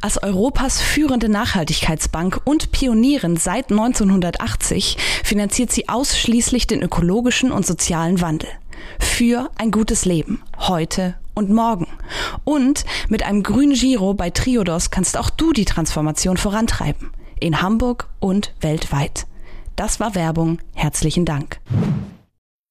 Als Europas führende Nachhaltigkeitsbank und Pionierin seit 1980 finanziert sie ausschließlich den ökologischen und sozialen Wandel. Für ein gutes Leben, heute und morgen. Und mit einem grünen Giro bei Triodos kannst auch du die Transformation vorantreiben. In Hamburg und weltweit. Das war Werbung. Herzlichen Dank.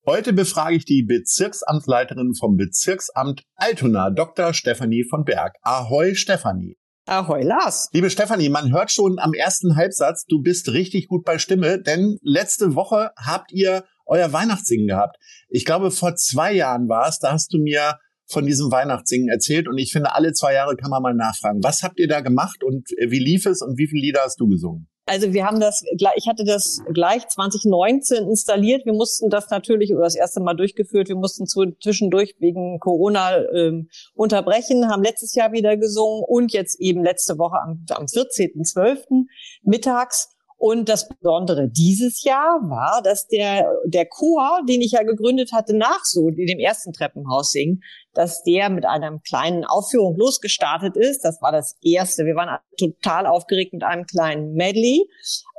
Heute befrage ich die Bezirksamtsleiterin vom Bezirksamt Altona, Dr. Stefanie von Berg. Ahoi, Stefanie. Ahoi, Lars. Liebe Stefanie, man hört schon am ersten Halbsatz, du bist richtig gut bei Stimme, denn letzte Woche habt ihr euer Weihnachtssingen gehabt. Ich glaube, vor zwei Jahren war es, da hast du mir von diesem Weihnachtssingen erzählt und ich finde, alle zwei Jahre kann man mal nachfragen. Was habt ihr da gemacht und wie lief es und wie viele Lieder hast du gesungen? Also wir haben das, ich hatte das gleich 2019 installiert. Wir mussten das natürlich oder das erste Mal durchgeführt. Wir mussten zwischendurch wegen Corona ähm, unterbrechen, haben letztes Jahr wieder gesungen und jetzt eben letzte Woche am, am 14.12. mittags. Und das Besondere dieses Jahr war, dass der, der Chor, den ich ja gegründet hatte, nach so in dem ersten Treppenhaus singen, dass der mit einer kleinen Aufführung losgestartet ist. Das war das erste. Wir waren total aufgeregt mit einem kleinen Medley.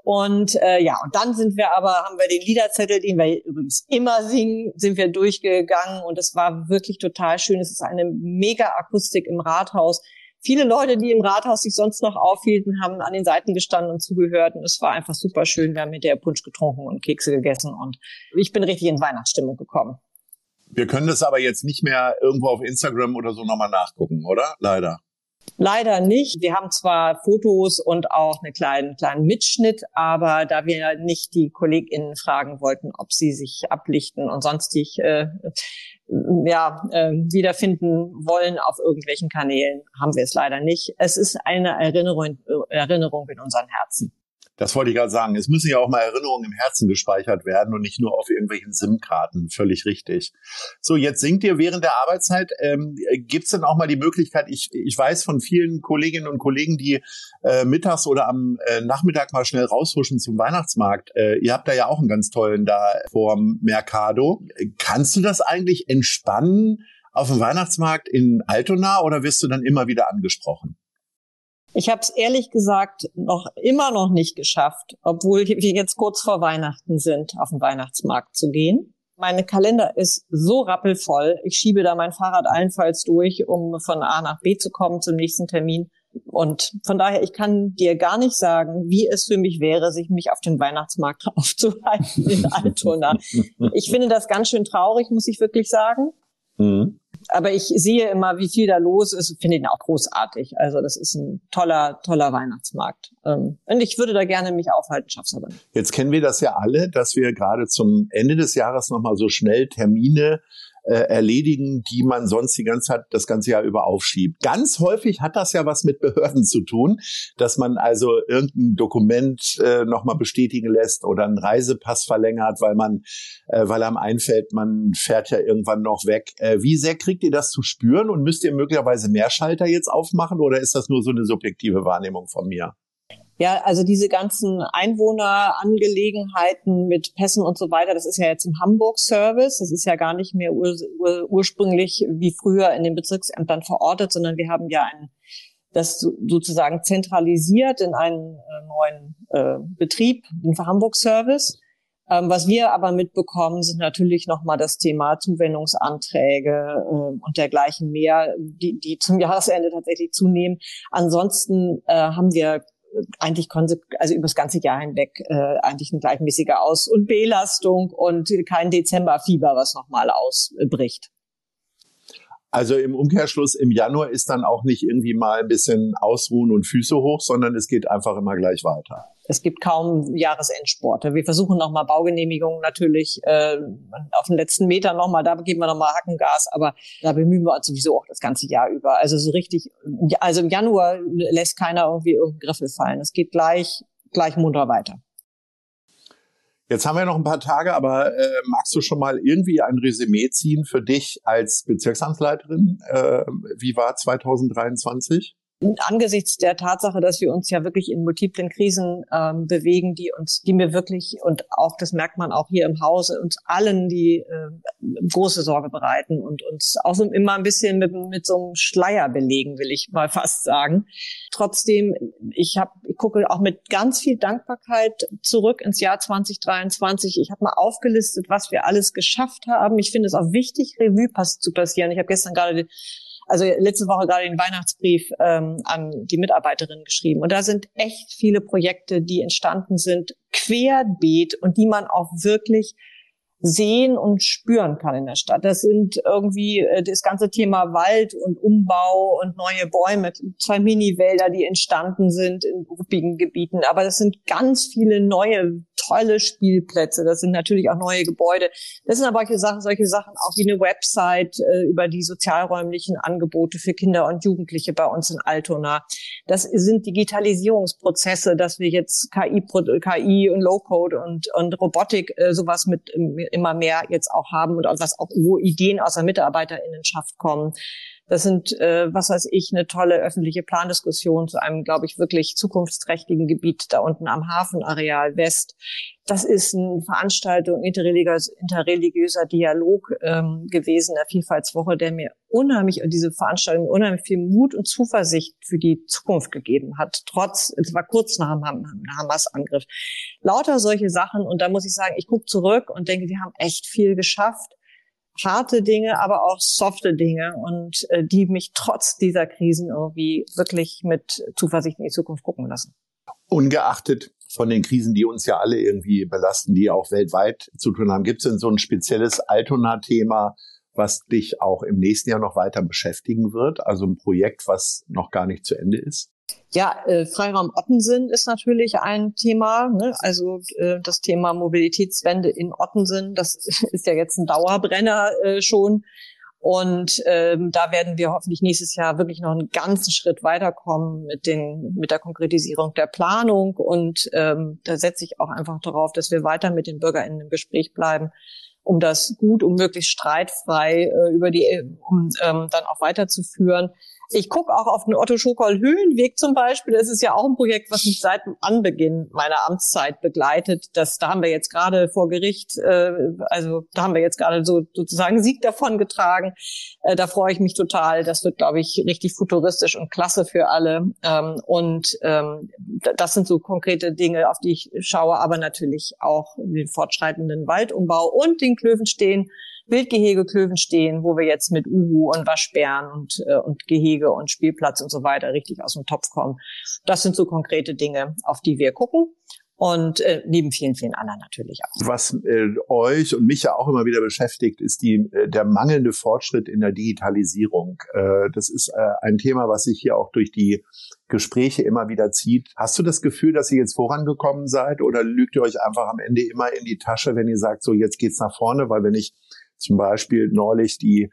Und äh, ja, und dann sind wir aber, haben wir den Liederzettel, den wir übrigens immer singen, sind wir durchgegangen und es war wirklich total schön. Es ist eine mega Akustik im Rathaus. Viele Leute, die im Rathaus sich sonst noch aufhielten, haben an den Seiten gestanden und zugehört. Und es war einfach super schön. Wir haben mit der Punsch getrunken und Kekse gegessen. Und ich bin richtig in Weihnachtsstimmung gekommen. Wir können das aber jetzt nicht mehr irgendwo auf Instagram oder so nochmal nachgucken, oder? Leider. Leider nicht. Wir haben zwar Fotos und auch einen kleinen, kleinen Mitschnitt, aber da wir nicht die KollegInnen fragen wollten, ob sie sich ablichten und sonstig äh, ja, äh, wiederfinden wollen auf irgendwelchen Kanälen, haben wir es leider nicht. Es ist eine Erinnerung, Erinnerung in unseren Herzen. Das wollte ich gerade sagen. Es müssen ja auch mal Erinnerungen im Herzen gespeichert werden und nicht nur auf irgendwelchen SIM-Karten. Völlig richtig. So, jetzt singt ihr während der Arbeitszeit. Ähm, Gibt es denn auch mal die Möglichkeit, ich, ich weiß von vielen Kolleginnen und Kollegen, die äh, mittags oder am äh, Nachmittag mal schnell raushuschen zum Weihnachtsmarkt. Äh, ihr habt da ja auch einen ganz tollen da vorm Mercado. Kannst du das eigentlich entspannen auf dem Weihnachtsmarkt in Altona oder wirst du dann immer wieder angesprochen? Ich habe es ehrlich gesagt noch immer noch nicht geschafft, obwohl wir jetzt kurz vor Weihnachten sind, auf den Weihnachtsmarkt zu gehen. Mein Kalender ist so rappelvoll. Ich schiebe da mein Fahrrad allenfalls durch, um von A nach B zu kommen zum nächsten Termin. Und von daher, ich kann dir gar nicht sagen, wie es für mich wäre, sich mich auf den Weihnachtsmarkt aufzuhalten in Altona. ich finde das ganz schön traurig, muss ich wirklich sagen. Mhm aber ich sehe immer, wie viel da los ist, finde ihn auch großartig. Also das ist ein toller, toller Weihnachtsmarkt. Ähm, und ich würde da gerne mich aufhalten, schaff's aber nicht. Jetzt kennen wir das ja alle, dass wir gerade zum Ende des Jahres nochmal so schnell Termine äh, erledigen, die man sonst die ganze Zeit das ganze Jahr über aufschiebt. Ganz häufig hat das ja was mit Behörden zu tun, dass man also irgendein Dokument äh, nochmal bestätigen lässt oder einen Reisepass verlängert, weil man, äh, weil einem einfällt, man fährt ja irgendwann noch weg. Äh, wie sehr kriegt ihr das zu spüren und müsst ihr möglicherweise mehr Schalter jetzt aufmachen oder ist das nur so eine subjektive Wahrnehmung von mir? Ja, also diese ganzen Einwohnerangelegenheiten mit Pässen und so weiter, das ist ja jetzt im Hamburg-Service. Das ist ja gar nicht mehr ur ur ursprünglich wie früher in den Bezirksämtern verortet, sondern wir haben ja ein, das sozusagen zentralisiert in einen äh, neuen äh, Betrieb, den Hamburg-Service. Ähm, was wir aber mitbekommen, sind natürlich nochmal das Thema Zuwendungsanträge äh, und dergleichen mehr, die, die zum Jahresende tatsächlich zunehmen. Ansonsten äh, haben wir eigentlich also über das ganze Jahr hinweg äh, eigentlich eine gleichmäßige Aus- und Belastung und kein Dezemberfieber, was nochmal ausbricht. Also im Umkehrschluss im Januar ist dann auch nicht irgendwie mal ein bisschen ausruhen und Füße hoch, sondern es geht einfach immer gleich weiter. Es gibt kaum Jahresendsporte. Wir versuchen nochmal Baugenehmigungen natürlich äh, auf den letzten Meter nochmal, da geben wir nochmal Hackengas, aber da bemühen wir uns sowieso auch das ganze Jahr über. Also so richtig, also im Januar lässt keiner irgendwie irgendeinen Griffel fallen. Es geht gleich, gleich munter weiter. Jetzt haben wir noch ein paar Tage, aber äh, magst du schon mal irgendwie ein Resümee ziehen für dich als Bezirksamtsleiterin? Äh, wie war 2023? Angesichts der Tatsache, dass wir uns ja wirklich in multiplen Krisen ähm, bewegen, die uns, die mir wirklich und auch das merkt man auch hier im Hause uns allen die äh, große Sorge bereiten und uns auch so immer ein bisschen mit, mit so einem Schleier belegen, will ich mal fast sagen. Trotzdem, ich habe, ich gucke auch mit ganz viel Dankbarkeit zurück ins Jahr 2023. Ich habe mal aufgelistet, was wir alles geschafft haben. Ich finde es auch wichtig, Revue pass zu passieren. Ich habe gestern gerade also letzte Woche gerade den Weihnachtsbrief ähm, an die Mitarbeiterinnen geschrieben. Und da sind echt viele Projekte, die entstanden sind, querbeet und die man auch wirklich sehen und spüren kann in der Stadt. Das sind irgendwie äh, das ganze Thema Wald und Umbau und neue Bäume, zwei Mini-Wälder, die entstanden sind in ruppigen Gebieten. Aber das sind ganz viele neue, tolle Spielplätze. Das sind natürlich auch neue Gebäude. Das sind aber solche Sachen, solche Sachen auch wie eine Website äh, über die sozialräumlichen Angebote für Kinder und Jugendliche bei uns in Altona. Das sind Digitalisierungsprozesse, dass wir jetzt KI, KI und Low-Code und, und Robotik äh, sowas mit immer mehr jetzt auch haben und was auch wo Ideen aus der Mitarbeiterinnenschaft kommen. Das sind, äh, was weiß ich, eine tolle öffentliche Plandiskussion zu einem, glaube ich, wirklich zukunftsträchtigen Gebiet da unten am Hafenareal West. Das ist eine Veranstaltung, interreligiös, interreligiöser Dialog ähm, gewesen, der Vielfaltswoche, der mir unheimlich, diese Veranstaltung unheimlich viel Mut und Zuversicht für die Zukunft gegeben hat, trotz, es war kurz nach dem Hamas-Angriff. Lauter solche Sachen und da muss ich sagen, ich gucke zurück und denke, wir haben echt viel geschafft harte Dinge, aber auch softe Dinge und äh, die mich trotz dieser Krisen irgendwie wirklich mit Zuversicht in die Zukunft gucken lassen. Ungeachtet von den Krisen, die uns ja alle irgendwie belasten, die auch weltweit zu tun haben, gibt es denn so ein spezielles Altona-Thema, was dich auch im nächsten Jahr noch weiter beschäftigen wird? Also ein Projekt, was noch gar nicht zu Ende ist? Ja, äh, Freiraum Ottensen ist natürlich ein Thema. Ne? Also äh, das Thema Mobilitätswende in Ottensen, das ist ja jetzt ein Dauerbrenner äh, schon. Und ähm, da werden wir hoffentlich nächstes Jahr wirklich noch einen ganzen Schritt weiterkommen mit den mit der Konkretisierung der Planung. Und ähm, da setze ich auch einfach darauf, dass wir weiter mit den BürgerInnen im Gespräch bleiben, um das gut, um möglichst streitfrei äh, über die, um ähm, dann auch weiterzuführen. Ich gucke auch auf den Otto Schokol Höhenweg zum Beispiel. Das ist ja auch ein Projekt, was mich seit dem Anbeginn meiner Amtszeit begleitet. Das, da haben wir jetzt gerade vor Gericht, äh, also da haben wir jetzt gerade so sozusagen Sieg davon getragen. Äh, da freue ich mich total. Das wird, glaube ich, richtig futuristisch und klasse für alle. Ähm, und ähm, das sind so konkrete Dinge, auf die ich schaue, aber natürlich auch den fortschreitenden Waldumbau und den Klövenstehen Wildgehege stehen, wo wir jetzt mit Uhu und Waschbären und, äh, und Gehege und Spielplatz und so weiter richtig aus dem Topf kommen. Das sind so konkrete Dinge, auf die wir gucken und äh, neben vielen, vielen anderen natürlich auch. Was äh, euch und mich ja auch immer wieder beschäftigt, ist die, äh, der mangelnde Fortschritt in der Digitalisierung. Äh, das ist äh, ein Thema, was sich hier auch durch die Gespräche immer wieder zieht. Hast du das Gefühl, dass ihr jetzt vorangekommen seid oder lügt ihr euch einfach am Ende immer in die Tasche, wenn ihr sagt, so jetzt geht's nach vorne? Weil wenn ich zum Beispiel neulich die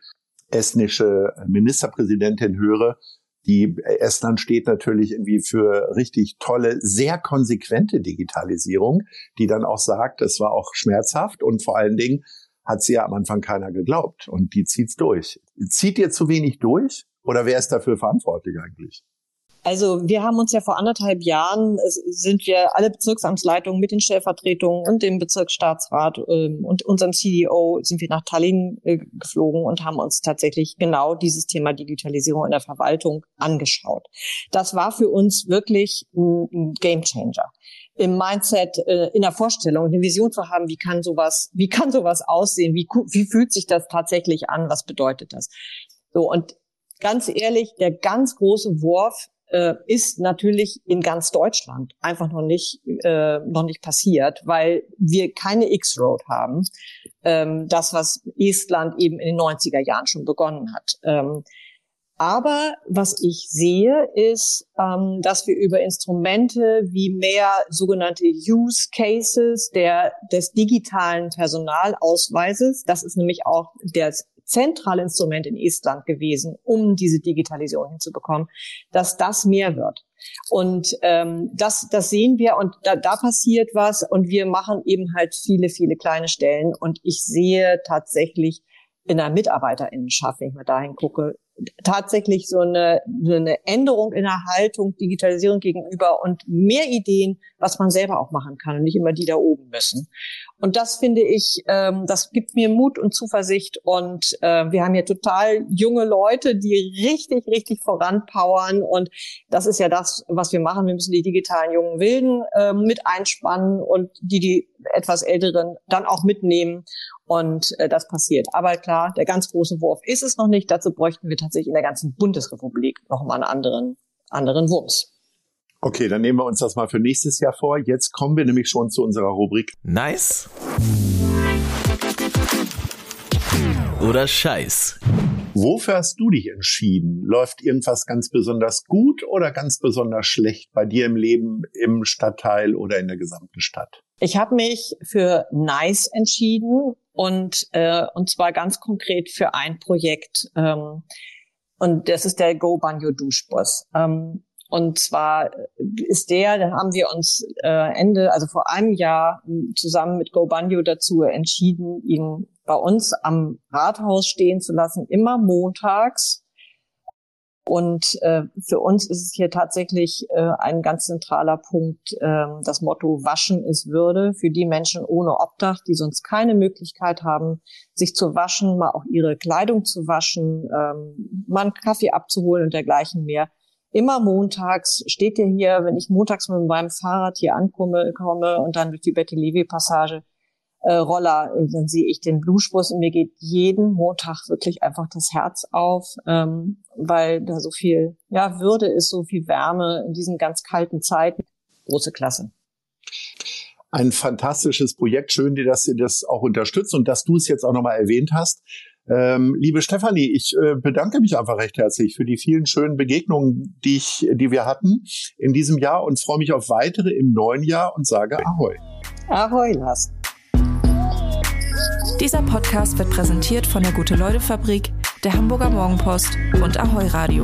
estnische Ministerpräsidentin höre, die Estland steht natürlich irgendwie für richtig tolle, sehr konsequente Digitalisierung, die dann auch sagt, es war auch schmerzhaft und vor allen Dingen hat sie ja am Anfang keiner geglaubt und die zieht's durch. Zieht ihr zu wenig durch oder wer ist dafür verantwortlich eigentlich? Also wir haben uns ja vor anderthalb Jahren, sind wir alle Bezirksamtsleitungen mit den Stellvertretungen und dem Bezirksstaatsrat ähm, und unserem CDO sind wir nach Tallinn äh, geflogen und haben uns tatsächlich genau dieses Thema Digitalisierung in der Verwaltung angeschaut. Das war für uns wirklich ein Gamechanger im Mindset, äh, in der Vorstellung, eine Vision zu haben, wie kann sowas, wie kann sowas aussehen, wie, wie fühlt sich das tatsächlich an, was bedeutet das? So, und ganz ehrlich, der ganz große Wurf äh, ist natürlich in ganz Deutschland einfach noch nicht äh, noch nicht passiert, weil wir keine X-Road haben. Ähm, das, was Estland eben in den 90er Jahren schon begonnen hat. Ähm, aber was ich sehe, ist, ähm, dass wir über Instrumente wie mehr sogenannte Use Cases der, des digitalen Personalausweises, das ist nämlich auch der zentrale Instrument in Estland gewesen, um diese Digitalisierung hinzubekommen, dass das mehr wird. Und ähm, das, das sehen wir und da, da passiert was und wir machen eben halt viele, viele kleine Stellen und ich sehe tatsächlich in der Mitarbeiterinnenschaft, wenn ich mal dahin gucke, tatsächlich so eine, eine Änderung in der Haltung, Digitalisierung gegenüber und mehr Ideen, was man selber auch machen kann und nicht immer die da oben müssen. Und das finde ich, ähm, das gibt mir Mut und Zuversicht. Und äh, wir haben hier total junge Leute, die richtig, richtig voranpowern. Und das ist ja das, was wir machen. Wir müssen die digitalen jungen Wilden äh, mit einspannen und die, die etwas Älteren dann auch mitnehmen. Und äh, das passiert. Aber klar, der ganz große Wurf ist es noch nicht. Dazu bräuchten wir tatsächlich in der ganzen Bundesrepublik noch mal einen anderen, anderen Wumms. Okay, dann nehmen wir uns das mal für nächstes Jahr vor. Jetzt kommen wir nämlich schon zu unserer Rubrik. Nice. Oder Scheiß. Wofür hast du dich entschieden? Läuft irgendwas ganz besonders gut oder ganz besonders schlecht bei dir im Leben, im Stadtteil oder in der gesamten Stadt? Ich habe mich für Nice entschieden und äh, und zwar ganz konkret für ein Projekt ähm, und das ist der Go Banjo Duschbus. Ähm, und zwar ist der, da haben wir uns äh, Ende, also vor einem Jahr zusammen mit Go dazu entschieden, ihn bei uns am Rathaus stehen zu lassen, immer montags und äh, für uns ist es hier tatsächlich äh, ein ganz zentraler Punkt, äh, das Motto Waschen ist Würde für die Menschen ohne Obdach, die sonst keine Möglichkeit haben, sich zu waschen, mal auch ihre Kleidung zu waschen, ähm, mal einen Kaffee abzuholen und dergleichen mehr. Immer montags steht ihr hier, wenn ich montags mit meinem Fahrrad hier ankomme komme und dann durch die Betty Levy Passage äh, Roller, dann sehe ich den Bluesbus und mir geht jeden Montag wirklich einfach das Herz auf, ähm, weil da so viel ja Würde ist, so viel Wärme in diesen ganz kalten Zeiten. Große Klasse. Ein fantastisches Projekt. Schön, dass ihr das auch unterstützt und dass du es jetzt auch nochmal erwähnt hast. Ähm, liebe Stefanie, ich äh, bedanke mich einfach recht herzlich für die vielen schönen Begegnungen, die, ich, die wir hatten in diesem Jahr und freue mich auf weitere im neuen Jahr und sage Ahoi. Ahoi, Lars. Dieser Podcast wird präsentiert von der Gute-Leute-Fabrik, der Hamburger Morgenpost und Ahoi Radio.